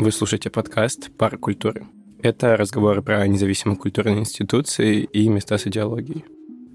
Вы слушаете подкаст «Пара культуры». Это разговоры про независимые культурные институции и места с идеологией.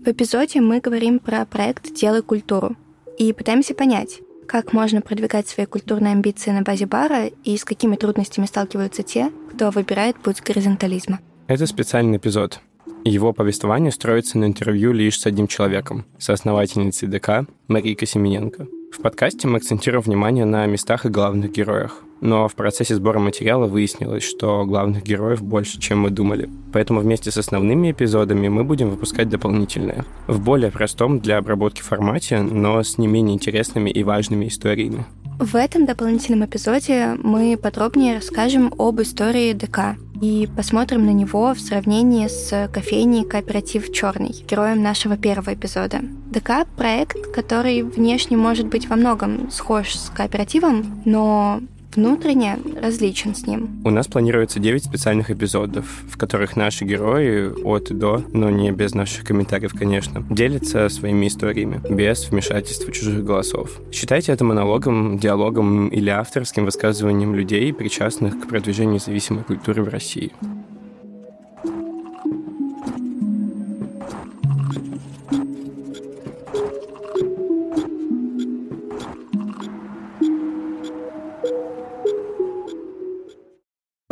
В эпизоде мы говорим про проект «Делай культуру» и пытаемся понять, как можно продвигать свои культурные амбиции на базе бара и с какими трудностями сталкиваются те, кто выбирает путь горизонтализма. Это специальный эпизод. Его повествование строится на интервью лишь с одним человеком, соосновательницей ДК Марийкой Семененко. В подкасте мы акцентируем внимание на местах и главных героях. Но в процессе сбора материала выяснилось, что главных героев больше, чем мы думали. Поэтому вместе с основными эпизодами мы будем выпускать дополнительные. В более простом для обработки формате, но с не менее интересными и важными историями. В этом дополнительном эпизоде мы подробнее расскажем об истории ДК и посмотрим на него в сравнении с кофейней «Кооператив Черный», героем нашего первого эпизода. ДК — проект, который внешне может быть во многом схож с кооперативом, но внутренне различен с ним. У нас планируется 9 специальных эпизодов, в которых наши герои от и до, но не без наших комментариев, конечно, делятся своими историями, без вмешательства чужих голосов. Считайте это монологом, диалогом или авторским высказыванием людей, причастных к продвижению независимой культуры в России.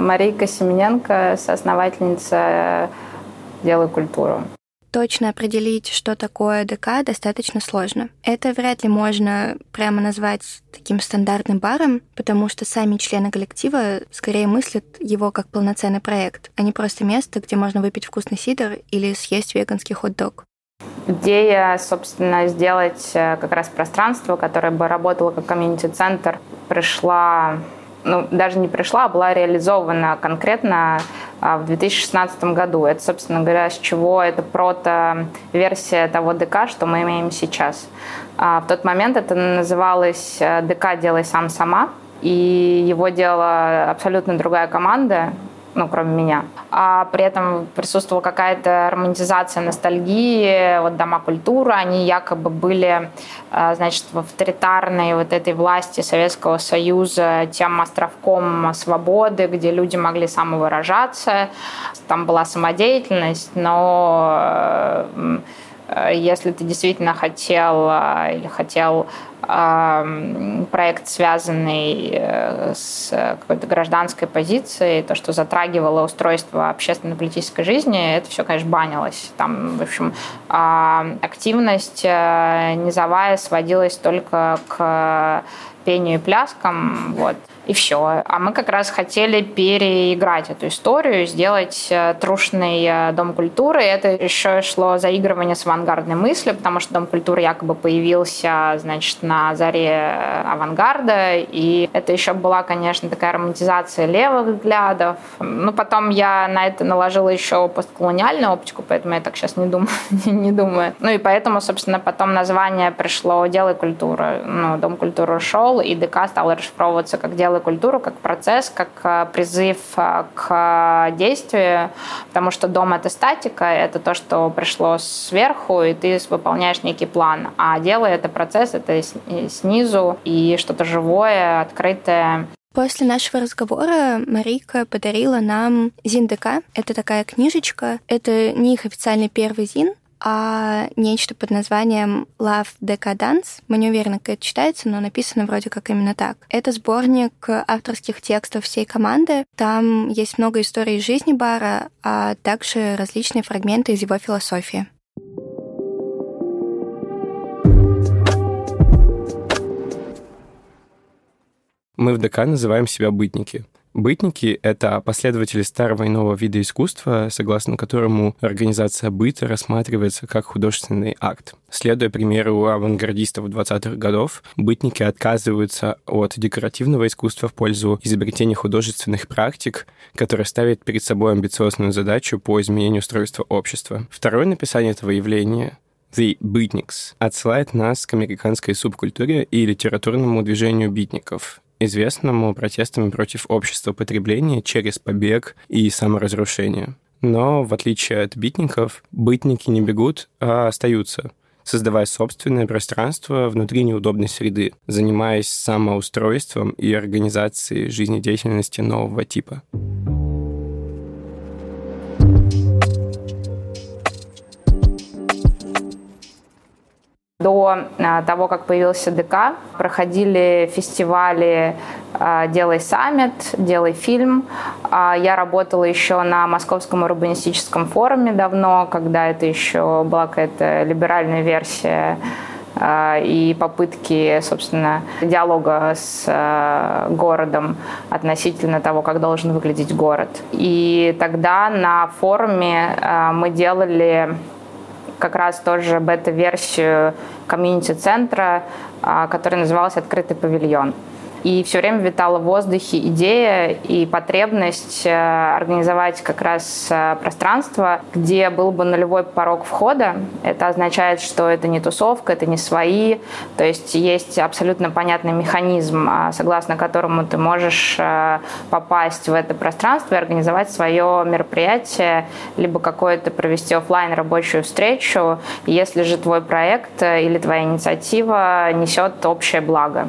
Марийка Семененко, соосновательница «Делай культуру». Точно определить, что такое ДК, достаточно сложно. Это вряд ли можно прямо назвать таким стандартным баром, потому что сами члены коллектива скорее мыслят его как полноценный проект, а не просто место, где можно выпить вкусный сидр или съесть веганский хот-дог. Идея, собственно, сделать э, как раз пространство, которое бы работало как комьюнити-центр, пришла ну, даже не пришла, а была реализована конкретно а, в 2016 году. Это, собственно говоря, с чего это прото-версия того ДК, что мы имеем сейчас. А, в тот момент это называлось э, ДК «Делай сам сама», и его делала абсолютно другая команда, ну, кроме меня. А при этом присутствовала какая-то романтизация ностальгии, вот дома культуры, они якобы были, а, значит, в авторитарной вот этой власти Советского Союза тем островком свободы, где люди могли самовыражаться, там была самодеятельность, но э, если ты действительно хотел э, или хотел проект, связанный э, с какой-то гражданской позицией, то, что затрагивало устройство общественно-политической жизни, это все, конечно, банилось. Там, в общем, активность э, низовая сводилась только к пению и пляскам. Вот и все. А мы как раз хотели переиграть эту историю, сделать э, трушный э, Дом культуры. Это еще шло заигрывание с авангардной мыслью, потому что Дом культуры якобы появился, значит, на заре э, авангарда, и это еще была, конечно, такая романтизация левых взглядов. Ну, потом я на это наложила еще постколониальную оптику, поэтому я так сейчас не думаю. не думаю. Ну и поэтому, собственно, потом название пришло «Делай культуру». Ну, Дом культуры ушел, и ДК стал расшифровываться как «Делай культуру как процесс, как э, призыв э, к действию, потому что дом — это статика, это то, что пришло сверху, и ты выполняешь некий план. А дело — это процесс, это снизу, и что-то живое, открытое. После нашего разговора Марика подарила нам Зиндека. Это такая книжечка. Это не их официальный первый зин, а нечто под названием Love Decadence. Мы не уверены, как это читается, но написано вроде как именно так. Это сборник авторских текстов всей команды. Там есть много историй из жизни бара, а также различные фрагменты из его философии. Мы в ДК называем себя бытники. Бытники — это последователи старого и нового вида искусства, согласно которому организация быта рассматривается как художественный акт. Следуя примеру авангардистов 20-х годов, бытники отказываются от декоративного искусства в пользу изобретения художественных практик, которые ставят перед собой амбициозную задачу по изменению устройства общества. Второе написание этого явления The Beatniks отсылает нас к американской субкультуре и литературному движению битников, известному протестами против общества потребления через побег и саморазрушение. Но, в отличие от битников, бытники не бегут, а остаются. создавая собственное пространство внутри неудобной среды, занимаясь самоустройством и организацией жизнедеятельности нового типа. До а, того, как появился ДК, проходили фестивали а, «Делай саммит», «Делай фильм». А, я работала еще на Московском урбанистическом форуме давно, когда это еще была какая-то либеральная версия и попытки, собственно, диалога с городом относительно того, как должен выглядеть город. И тогда на форуме мы делали как раз тоже бета-версию комьюнити-центра, а, который назывался «Открытый павильон». И все время витала в воздухе идея и потребность э, организовать как раз э, пространство, где был бы нулевой порог входа. Это означает, что это не тусовка, это не свои. То есть есть абсолютно понятный механизм, а, согласно которому ты можешь э, попасть в это пространство и организовать свое мероприятие, либо какое-то провести офлайн рабочую встречу, если же твой проект или твоя инициатива несет общее благо.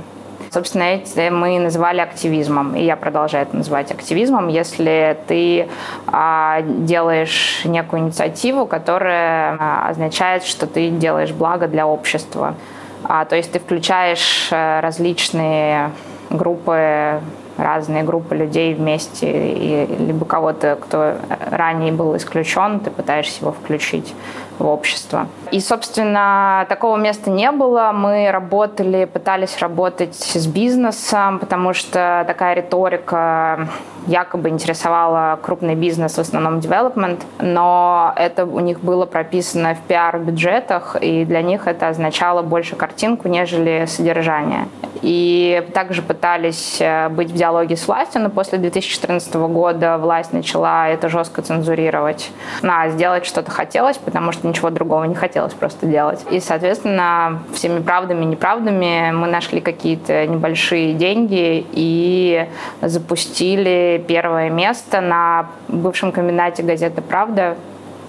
Собственно, это мы называли активизмом, и я продолжаю это называть активизмом, если ты а, делаешь некую инициативу, которая а, означает, что ты делаешь благо для общества. А, то есть ты включаешь а, различные группы разные группы людей вместе, и, либо кого-то, кто ранее был исключен, ты пытаешься его включить в общество. И, собственно, такого места не было. Мы работали, пытались работать с бизнесом, потому что такая риторика якобы интересовала крупный бизнес, в основном development, но это у них было прописано в пиар-бюджетах, и для них это означало больше картинку, нежели содержание. И также пытались э, быть в диалоге с властью, но после 2014 года власть начала это жестко цензурировать. На, сделать что-то хотелось, потому что ничего другого не хотелось просто делать. И, соответственно, всеми правдами и неправдами мы нашли какие-то небольшие деньги и запустили первое место на бывшем комбинате газеты «Правда»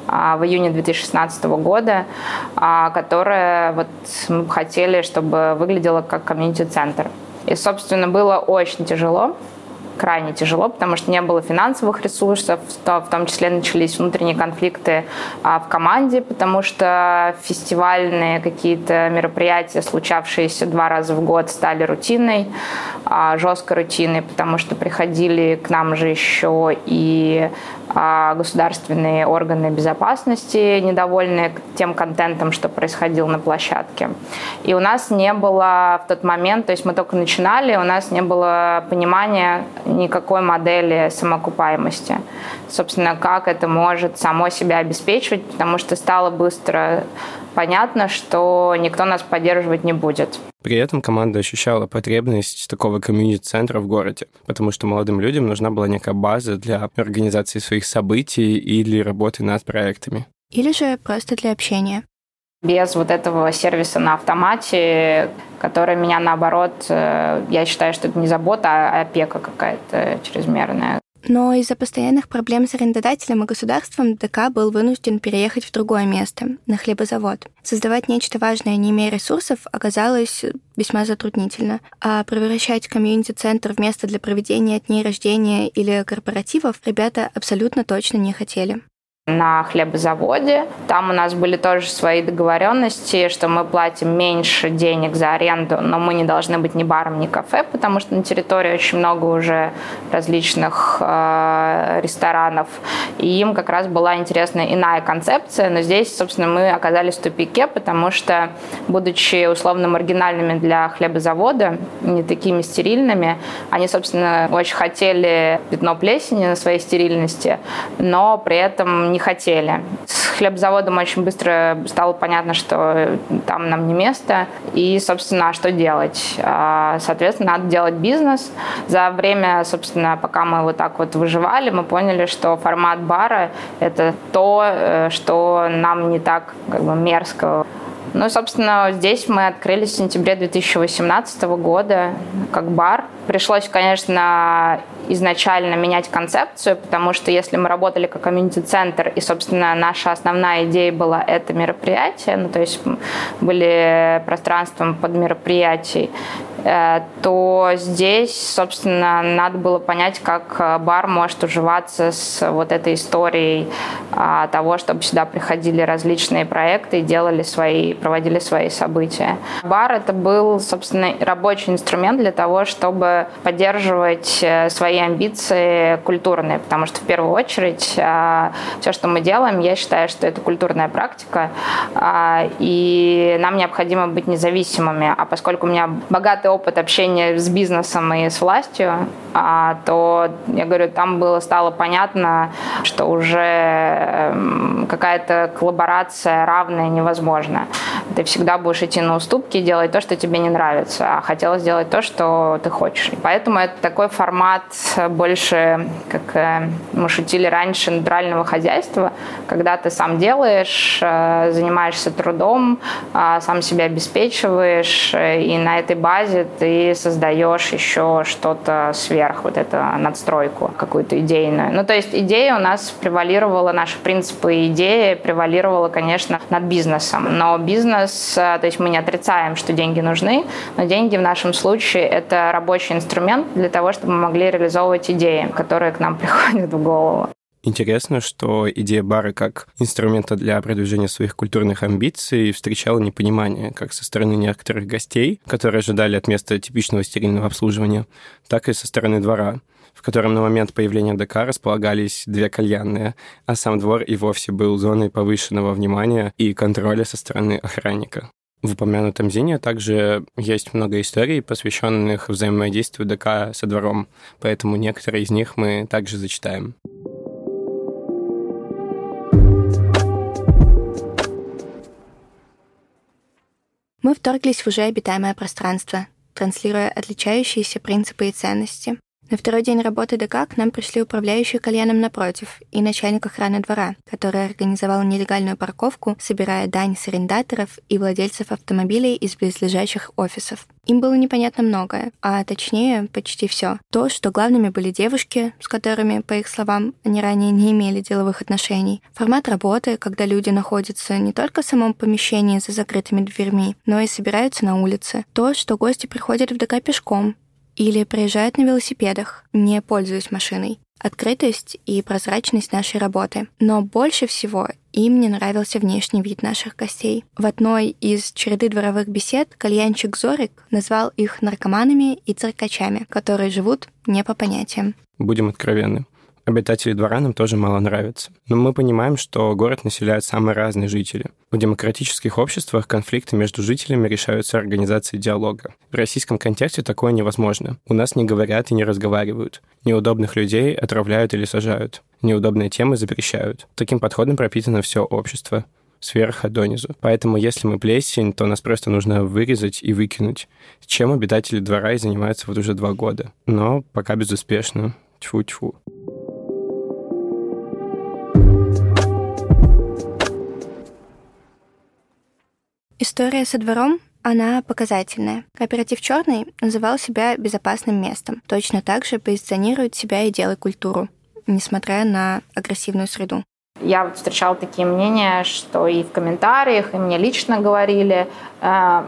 а, в июне 2016 года, а, которое вот мы хотели, чтобы выглядело как комьюнити-центр. И, собственно, было очень тяжело, крайне тяжело, потому что не было финансовых ресурсов, в том числе начались внутренние конфликты а, в команде, потому что фестивальные какие-то мероприятия, случавшиеся два раза в год, стали рутиной, а, жесткой рутиной, потому что приходили к нам же еще и государственные органы безопасности, недовольные тем контентом, что происходило на площадке. И у нас не было в тот момент, то есть мы только начинали, у нас не было понимания никакой модели самоокупаемости. Собственно, как это может само себя обеспечивать, потому что стало быстро понятно, что никто нас поддерживать не будет. При этом команда ощущала потребность такого комьюнити-центра в городе, потому что молодым людям нужна была некая база для организации своих событий или работы над проектами. Или же просто для общения. Без вот этого сервиса на автомате, который меня, наоборот, э, я считаю, что это не забота, а опека какая-то чрезмерная. Но из-за постоянных проблем с арендодателем и государством ДК был вынужден переехать в другое место, на хлебозавод. Создавать нечто важное, не имея ресурсов, оказалось весьма затруднительно. А превращать комьюнити-центр в место для проведения дней рождения или корпоративов ребята абсолютно точно не хотели на хлебозаводе. Там у нас были тоже свои договоренности, что мы платим меньше денег за аренду, но мы не должны быть ни баром, ни кафе, потому что на территории очень много уже различных э, ресторанов. И им как раз была интересная иная концепция, но здесь, собственно, мы оказались в тупике, потому что, будучи условно маргинальными для хлебозавода, не такими стерильными, они, собственно, очень хотели пятно плесени на своей стерильности, но при этом не хотели. С хлебзаводом очень быстро стало понятно, что там нам не место. И, собственно, что делать? А, соответственно, надо делать бизнес. За время, собственно, пока мы вот так вот выживали, мы поняли, что формат бара – это то, э, что нам не так как бы мерзко. Ну, собственно, здесь мы открылись в сентябре 2018 года как бар. Пришлось, конечно, изначально менять концепцию, потому что если мы работали как комьюнити-центр, и, собственно, наша основная идея была это мероприятие, ну, то есть были пространством под мероприятий, то здесь, собственно, надо было понять, как э, бар может уживаться с вот этой историей а, того, чтобы сюда приходили различные проекты и делали свои, проводили свои события. Бар — это был, собственно, рабочий инструмент для того, чтобы поддерживать э, свои амбиции культурные, потому что в первую очередь все, что мы делаем, я считаю, что это культурная практика, и нам необходимо быть независимыми. А поскольку у меня богатый опыт общения с бизнесом и с властью, а, то, я говорю, там было, стало понятно, что уже эм, какая-то коллаборация равная невозможна. Ты всегда будешь идти на уступки делать то, что тебе не нравится, а хотелось сделать то, что ты хочешь. И поэтому это такой формат больше, как э, мы шутили раньше, натурального хозяйства, когда ты сам делаешь, э, занимаешься трудом, а, сам себя обеспечиваешь, э, и на этой базе ты создаешь еще что-то сверх, вот эту надстройку какую-то идейную. Ну, то есть идея у нас превалировала, наши принципы идеи превалировала, конечно, над бизнесом. Но бизнес, э, то есть мы не отрицаем, что деньги нужны, но деньги в нашем случае это рабочий инструмент для того, чтобы мы могли реализовывать идеи, которые к нам приходят в голову. Интересно, что идея бара как инструмента для продвижения своих культурных амбиций встречала непонимание как со стороны некоторых гостей, которые ожидали от места типичного стерильного обслуживания, так и со стороны двора, в котором на момент появления ДК располагались две кальянные, а сам двор и вовсе был зоной повышенного внимания и контроля со стороны охранника. В упомянутом Зине также есть много историй, посвященных взаимодействию ДК со двором, поэтому некоторые из них мы также зачитаем. Мы вторглись в уже обитаемое пространство, транслируя отличающиеся принципы и ценности. На второй день работы ДК к нам пришли управляющий кальяном напротив и начальник охраны двора, который организовал нелегальную парковку, собирая дань с арендаторов и владельцев автомобилей из близлежащих офисов. Им было непонятно многое, а точнее почти все. То, что главными были девушки, с которыми, по их словам, они ранее не имели деловых отношений. Формат работы, когда люди находятся не только в самом помещении за закрытыми дверьми, но и собираются на улице. То, что гости приходят в ДК пешком, или приезжают на велосипедах, не пользуясь машиной. Открытость и прозрачность нашей работы. Но больше всего им не нравился внешний вид наших гостей. В одной из череды дворовых бесед кальянчик Зорик назвал их наркоманами и циркачами, которые живут не по понятиям. Будем откровенны обитатели двора нам тоже мало нравятся. Но мы понимаем, что город населяют самые разные жители. В демократических обществах конфликты между жителями решаются организацией диалога. В российском контексте такое невозможно. У нас не говорят и не разговаривают. Неудобных людей отравляют или сажают. Неудобные темы запрещают. Таким подходом пропитано все общество сверху донизу. Поэтому, если мы плесень, то нас просто нужно вырезать и выкинуть. Чем обитатели двора и занимаются вот уже два года. Но пока безуспешно. Тьфу-тьфу. История со двором она показательная. Кооператив «Черный» называл себя безопасным местом. Точно так же позиционирует себя и делает культуру, несмотря на агрессивную среду. Я встречала такие мнения, что и в комментариях, и мне лично говорили э,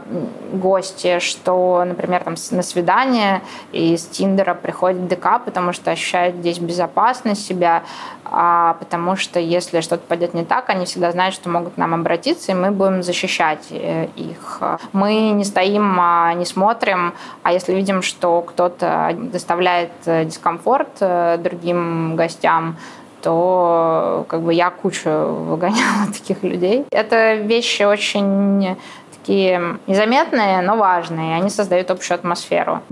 гости, что, например, там на свидание из Тиндера приходит ДК, потому что ощущают здесь безопасность себя, а потому что если что-то пойдет не так, они всегда знают, что могут к нам обратиться, и мы будем защищать э, их. Мы не стоим, а не смотрим, а если видим, что кто-то доставляет э, дискомфорт э, другим гостям, то как бы я кучу выгоняла таких людей. Это вещи очень такие незаметные, но важные. Они создают общую атмосферу.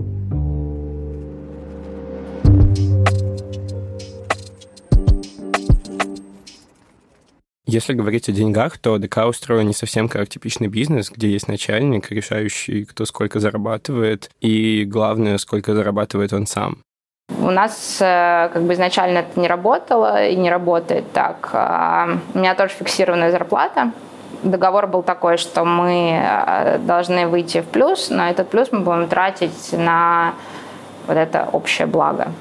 Если говорить о деньгах, то ДК устроен не совсем как типичный бизнес, где есть начальник, решающий, кто сколько зарабатывает, и главное, сколько зарабатывает он сам. У нас э, как бы изначально это не работало и не работает так. А, у меня тоже фиксированная зарплата. Договор был такой, что мы э, должны выйти в плюс, но этот плюс мы будем тратить на вот это общее благо.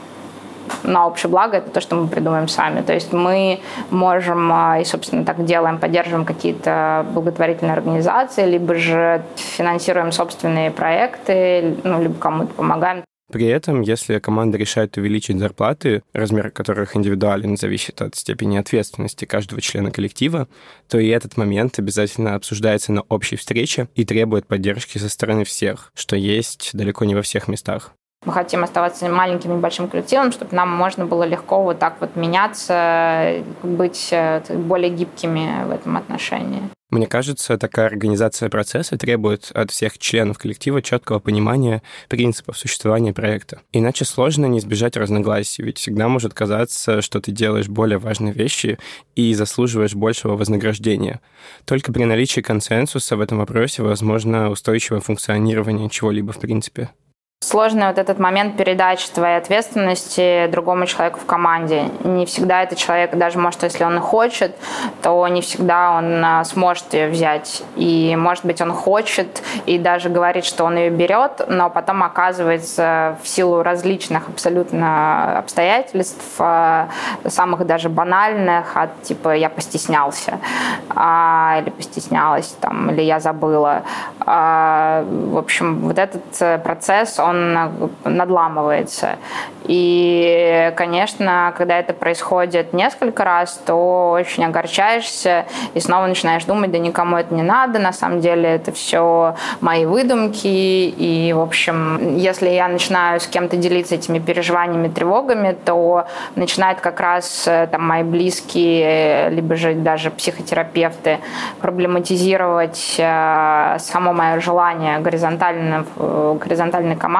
на общее благо, это то, что мы придумаем сами. То есть мы можем, а, и, собственно, так делаем, поддерживаем какие-то благотворительные организации, либо же финансируем собственные проекты, ну, либо кому-то помогаем. При этом, если команда решает увеличить зарплаты, размер которых индивидуален, зависит от степени ответственности каждого члена коллектива, то и этот момент обязательно обсуждается на общей встрече и требует поддержки со стороны всех, что есть далеко не во всех местах. Мы хотим оставаться маленьким небольшим коллективом, чтобы нам можно было легко вот так вот меняться, быть э, более гибкими в этом отношении. Мне кажется, такая организация процесса требует от всех членов коллектива четкого понимания принципов существования проекта. Иначе сложно не избежать разногласий, ведь всегда может казаться, что ты делаешь более важные вещи и заслуживаешь большего вознаграждения. Только при наличии консенсуса в этом вопросе возможно устойчивое функционирование чего-либо в принципе. Сложный вот этот момент передачи твоей ответственности другому человеку в команде. Не всегда этот человек, даже может, если он и хочет, то не всегда он а, сможет ее взять. И, может быть, он хочет и даже говорит, что он ее берет, но потом оказывается в силу различных абсолютно обстоятельств, а, самых даже банальных, от типа «я постеснялся» а, или «постеснялась», там, или «я забыла». В общем, вот этот э, процесс, он он надламывается. И, конечно, когда это происходит несколько раз, то очень огорчаешься и снова начинаешь думать, да никому это не надо, на самом деле это все мои выдумки. И, в общем, если я начинаю с кем-то делиться этими переживаниями, тревогами, то начинают как раз э, там, мои близкие, либо же даже психотерапевты проблематизировать э, само мое желание горизонтальной, горизонтальной команды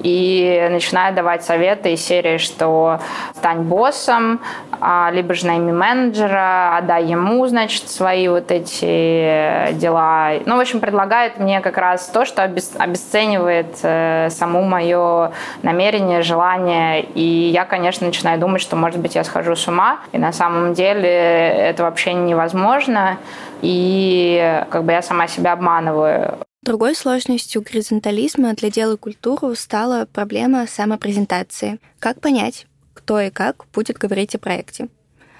и начинают давать советы из серии, что стань боссом, а, либо же найми менеджера, отдай ему, значит, свои вот эти дела. Ну, в общем, предлагает мне как раз то, что обесценивает э, саму мое намерение, желание. И я, конечно, начинаю думать, что, может быть, я схожу с ума. И на самом деле это вообще невозможно. И как бы я сама себя обманываю. Другой сложностью горизонтализма для дела культуру стала проблема самопрезентации. Как понять, кто и как будет говорить о проекте?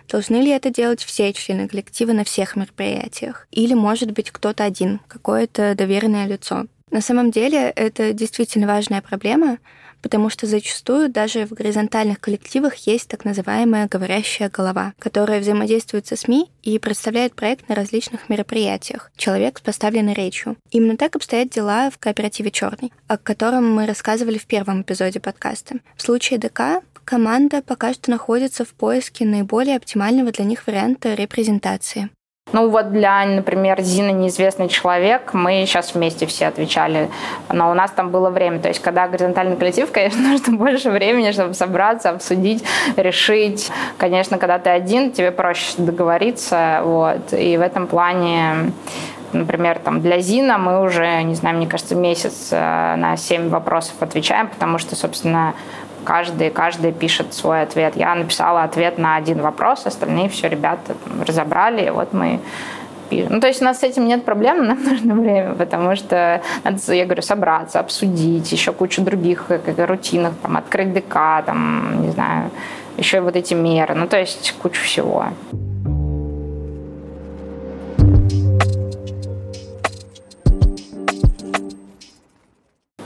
Должны ли это делать все члены коллектива на всех мероприятиях? Или, может быть, кто-то один, какое-то доверенное лицо? На самом деле это действительно важная проблема, потому что зачастую даже в горизонтальных коллективах есть так называемая говорящая голова, которая взаимодействует со СМИ и представляет проект на различных мероприятиях. Человек с поставленной речью. Именно так обстоят дела в кооперативе «Черный», о котором мы рассказывали в первом эпизоде подкаста. В случае ДК команда пока что находится в поиске наиболее оптимального для них варианта репрезентации. Ну вот для, например, Зина «Неизвестный человек» мы сейчас вместе все отвечали, но у нас там было время. То есть когда горизонтальный коллектив, конечно, нужно больше времени, чтобы собраться, обсудить, решить. Конечно, когда ты один, тебе проще договориться. Вот. И в этом плане например, там для Зина мы уже, не знаю, мне кажется, месяц э, на 7 вопросов отвечаем, потому что, собственно, каждый, каждый пишет свой ответ. Я написала ответ на один вопрос, остальные все ребята там, разобрали, и вот мы. Ну, то есть у нас с этим нет проблем, нам нужно время, потому что надо, я говорю, собраться, обсудить, еще кучу других как, рутинах, там, открыть ДК, там, не знаю, еще вот эти меры, ну, то есть кучу всего.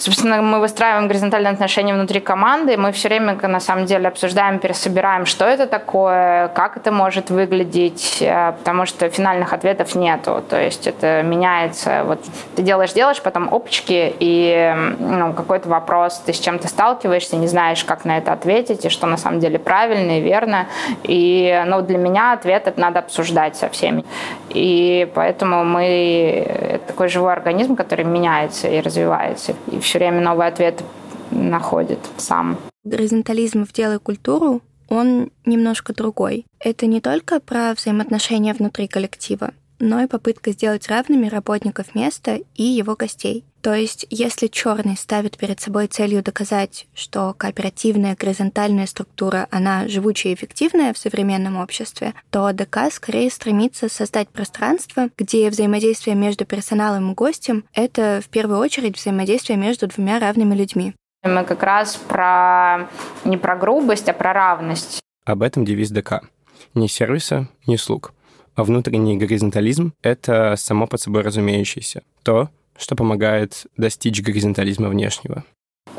Собственно, мы выстраиваем горизонтальные отношения внутри команды, мы все время, на самом деле, обсуждаем, пересобираем, что это такое, как это может выглядеть, э, потому что финальных ответов нету. То есть это меняется. Вот ты делаешь, делаешь, потом опачки, и ну, какой-то вопрос, ты с чем-то сталкиваешься, не знаешь, как на это ответить, и что на самом деле правильно и верно. И ну, для меня ответ это надо обсуждать со всеми. И поэтому мы это такой живой организм, который меняется и развивается. И все время новый ответ находит сам. Горизонтализм в дело и культуру, он немножко другой. Это не только про взаимоотношения внутри коллектива, но и попытка сделать равными работников места и его гостей. То есть, если черный ставит перед собой целью доказать, что кооперативная горизонтальная структура, она живучая и эффективная в современном обществе, то ДК скорее стремится создать пространство, где взаимодействие между персоналом и гостем — это в первую очередь взаимодействие между двумя равными людьми. Мы как раз про не про грубость, а про равность. Об этом девиз ДК. Ни сервиса, ни слуг. А внутренний горизонтализм — это само под собой разумеющееся. То, что помогает достичь горизонтализма внешнего.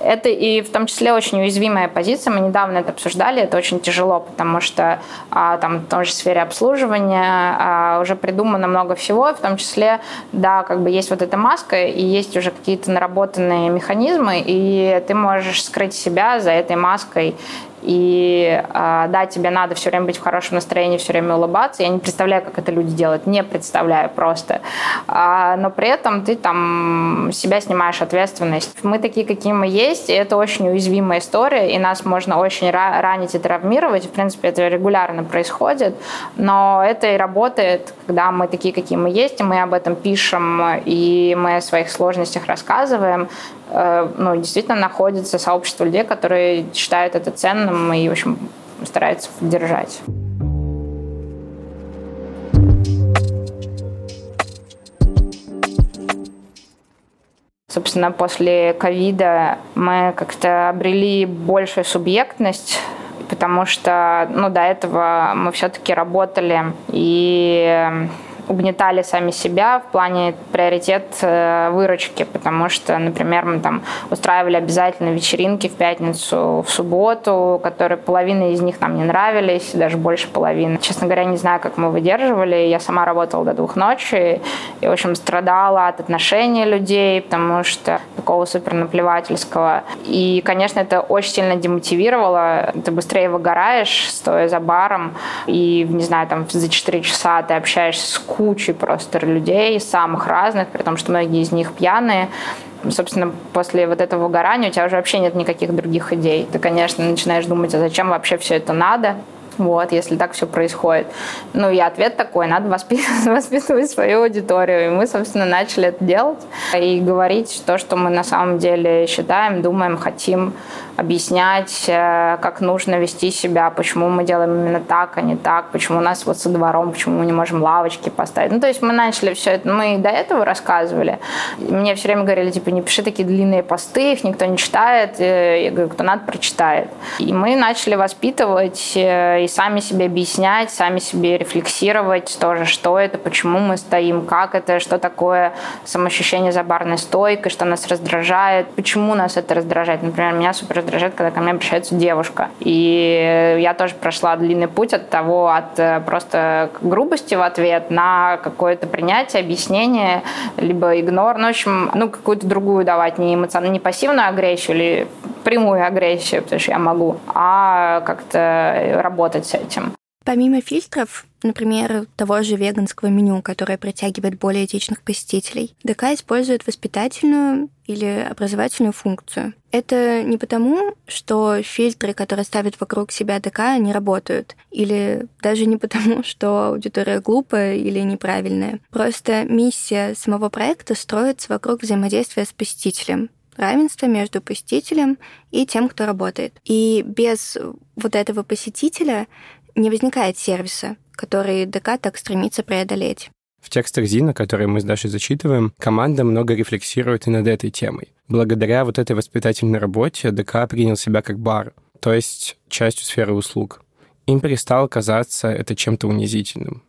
Это и в том числе очень уязвимая позиция. Мы недавно это обсуждали. Это очень тяжело, потому что а, там в той же сфере обслуживания а, уже придумано много всего. В том числе, да, как бы есть вот эта маска и есть уже какие-то наработанные механизмы, и ты можешь скрыть себя за этой маской и э, да, тебе надо все время быть в хорошем настроении, все время улыбаться. Я не представляю, как это люди делают, не представляю просто. А, но при этом ты там себя снимаешь ответственность. Мы такие, какие мы есть, и это очень уязвимая история, и нас можно очень ранить и травмировать. В принципе, это регулярно происходит, но это и работает, когда мы такие, какие мы есть, и мы об этом пишем, и мы о своих сложностях рассказываем. Э, ну, действительно находится сообщество людей, которые считают это ценным и, в общем, стараются поддержать. Собственно, после ковида мы как-то обрели большую субъектность, потому что ну, до этого мы все-таки работали и угнетали сами себя в плане приоритет э, выручки, потому что, например, мы там устраивали обязательно вечеринки в пятницу, в субботу, которые половина из них нам не нравились, даже больше половины. Честно говоря, не знаю, как мы выдерживали. Я сама работала до двух ночи и, в общем, страдала от отношения людей, потому что такого супер наплевательского. И, конечно, это очень сильно демотивировало. Ты быстрее выгораешь, стоя за баром, и, не знаю, там за 4 часа ты общаешься с кучей просто людей, самых разных, при том, что многие из них пьяные. Собственно, после вот этого выгорания у тебя уже вообще нет никаких других идей. Ты, конечно, начинаешь думать, а зачем вообще все это надо? вот, если так все происходит. Ну и ответ такой, надо воспитывать, воспитывать свою аудиторию. И мы, собственно, начали это делать и говорить то, что мы на самом деле считаем, думаем, хотим объяснять, э, как нужно вести себя, почему мы делаем именно так, а не так, почему у нас вот со двором, почему мы не можем лавочки поставить. Ну, то есть мы начали все это, мы и до этого рассказывали. Мне все время говорили, типа, не пиши такие длинные посты, их никто не читает. Э, я говорю, кто надо, прочитает. И мы начали воспитывать э, и сами себе объяснять, сами себе рефлексировать тоже, что это, почему мы стоим, как это, что такое самоощущение за барной стойкой, что нас раздражает, почему нас это раздражает. Например, меня супер раздражает, когда ко мне обращается девушка. И я тоже прошла длинный путь от того, от э, просто грубости в ответ на какое-то принятие, объяснение, либо игнор. Ну, в общем, ну, какую-то другую давать, не эмоциональную, не пассивную агрессию или прямую агрессию, потому что я могу, а как-то работать с этим. Помимо фильтров, например, того же веганского меню, которое притягивает более этичных посетителей, ДК использует воспитательную или образовательную функцию. Это не потому, что фильтры, которые ставят вокруг себя ДК, не работают, или даже не потому, что аудитория глупая или неправильная. Просто миссия самого проекта строится вокруг взаимодействия с посетителем, равенство между посетителем и тем, кто работает. И без вот этого посетителя не возникает сервиса, который ДК так стремится преодолеть. В текстах Зина, которые мы с Дашей зачитываем, команда много рефлексирует и над этой темой. Благодаря вот этой воспитательной работе ДК принял себя как бар, то есть частью сферы услуг. Им перестало казаться это чем-то унизительным.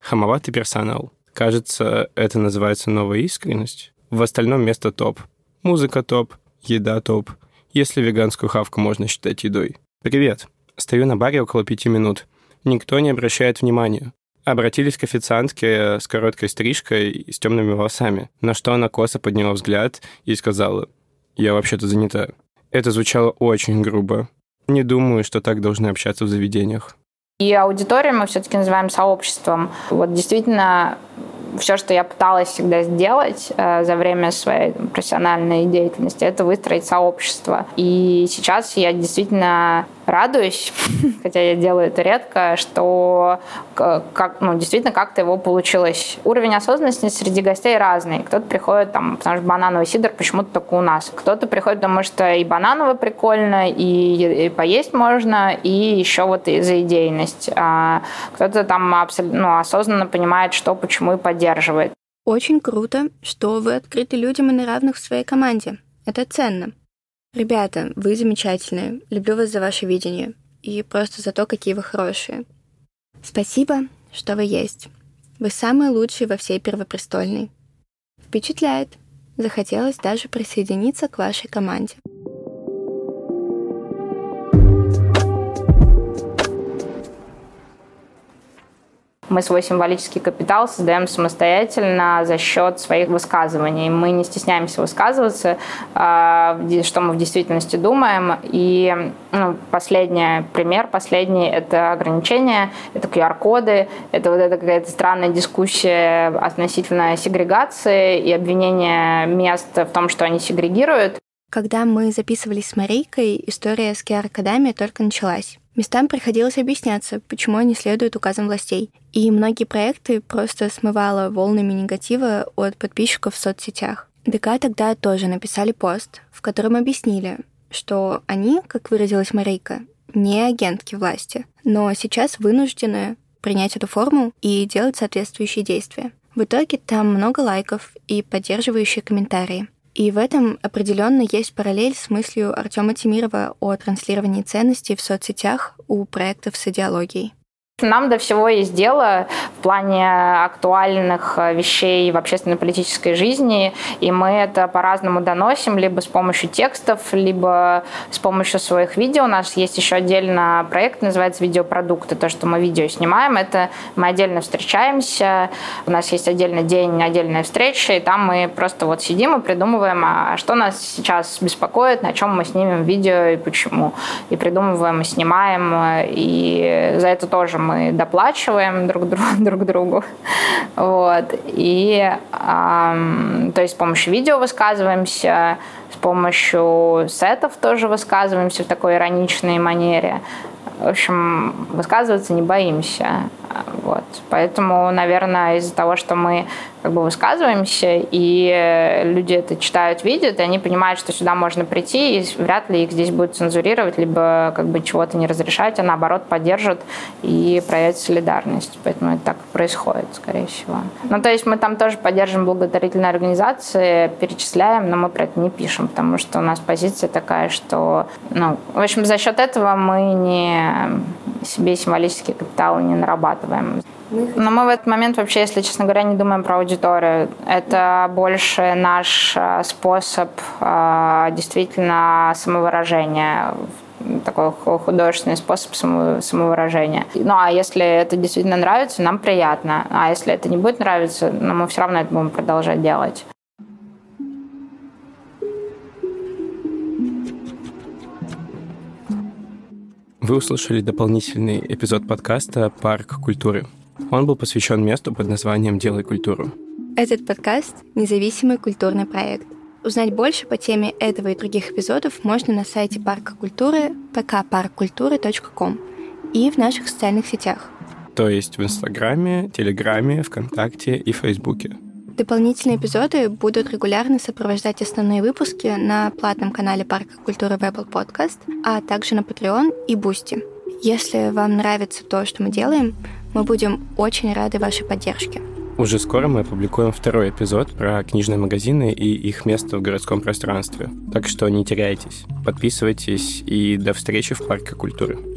Хамоватый персонал. Кажется, это называется новая искренность. В остальном место топ. Музыка топ, еда топ. Если веганскую хавку можно считать едой. Привет. Стою на баре около пяти минут. Никто не обращает внимания. Обратились к официантке с короткой стрижкой и с темными волосами, на что она косо подняла взгляд и сказала, «Я вообще-то занята». Это звучало очень грубо. Не думаю, что так должны общаться в заведениях. И аудиторию мы все-таки называем сообществом. Вот действительно все, что я пыталась всегда сделать э, за время своей профессиональной деятельности, это выстроить сообщество. И сейчас я действительно радуюсь, хотя я делаю это редко, что как, ну, действительно как-то его получилось. Уровень осознанности среди гостей разный. Кто-то приходит, там, потому что банановый сидр почему-то только у нас. Кто-то приходит, потому что и банановый прикольно, и, и поесть можно, и еще вот и за идейность. А кто-то там абсолютно ну, осознанно понимает, что, почему и поддерживает. Очень круто, что вы открыты людям и на равных в своей команде. Это ценно. Ребята, вы замечательные. Люблю вас за ваше видение. И просто за то, какие вы хорошие. Спасибо, что вы есть. Вы самые лучшие во всей Первопрестольной. Впечатляет. Захотелось даже присоединиться к вашей команде. Мы свой символический капитал создаем самостоятельно за счет своих высказываний. Мы не стесняемся высказываться, а, что мы в действительности думаем. И ну, последний пример, последний – это ограничения, это QR-коды, это вот эта какая-то странная дискуссия относительно сегрегации и обвинения мест в том, что они сегрегируют. Когда мы записывались с Марийкой, история с QR-кодами только началась. Местам приходилось объясняться, почему они следуют указам властей. И многие проекты просто смывало волнами негатива от подписчиков в соцсетях. ДК тогда тоже написали пост, в котором объяснили, что они, как выразилась Марейка, не агентки власти, но сейчас вынуждены принять эту форму и делать соответствующие действия. В итоге там много лайков и поддерживающие комментарии. И в этом определенно есть параллель с мыслью Артема Тимирова о транслировании ценностей в соцсетях у проектов с идеологией. Нам до всего есть дело в плане актуальных э, вещей в общественно-политической жизни, и мы это по-разному доносим, либо с помощью текстов, либо с помощью своих видео. У нас есть еще отдельно проект, называется «Видеопродукты», то, что мы видео снимаем, это мы отдельно встречаемся, у нас есть отдельный день, отдельная встреча, и там мы просто вот сидим и придумываем, а что нас сейчас беспокоит, на чем мы снимем видео и почему. И придумываем, и снимаем, и за это тоже мы доплачиваем друг, друг, друг другу. Вот. И эм, то есть с помощью видео высказываемся, с помощью сетов тоже высказываемся в такой ироничной манере. В общем, высказываться не боимся. Вот. Поэтому, наверное, из-за того, что мы как бы высказываемся, и люди это читают, видят, и они понимают, что сюда можно прийти, и вряд ли их здесь будут цензурировать, либо как бы чего-то не разрешать, а наоборот поддержат и проявят солидарность. Поэтому это так происходит, скорее всего. Ну, то есть мы там тоже поддерживаем благотворительные организации, перечисляем, но мы про это не пишем, потому что у нас позиция такая, что, ну, в общем, за счет этого мы не себе символический капитал не нарабатываем. Но мы в этот момент вообще, если честно говоря, не думаем про аудиторию. Это больше наш э, способ э, действительно самовыражения такой художественный способ самовыражения. Ну, а если это действительно нравится, нам приятно. А если это не будет нравиться, ну, мы все равно это будем продолжать делать. Вы услышали дополнительный эпизод подкаста «Парк культуры». Он был посвящен месту под названием «Делай культуру». Этот подкаст — независимый культурный проект. Узнать больше по теме этого и других эпизодов можно на сайте Парка культуры pkparkkultury.com и в наших социальных сетях. То есть в Инстаграме, Телеграме, ВКонтакте и Фейсбуке. Дополнительные эпизоды будут регулярно сопровождать основные выпуски на платном канале Парка культуры Apple Podcast, а также на Patreon и Boosty. Если вам нравится то, что мы делаем, мы будем очень рады вашей поддержке. Уже скоро мы опубликуем второй эпизод про книжные магазины и их место в городском пространстве. Так что не теряйтесь, подписывайтесь и до встречи в Парке культуры.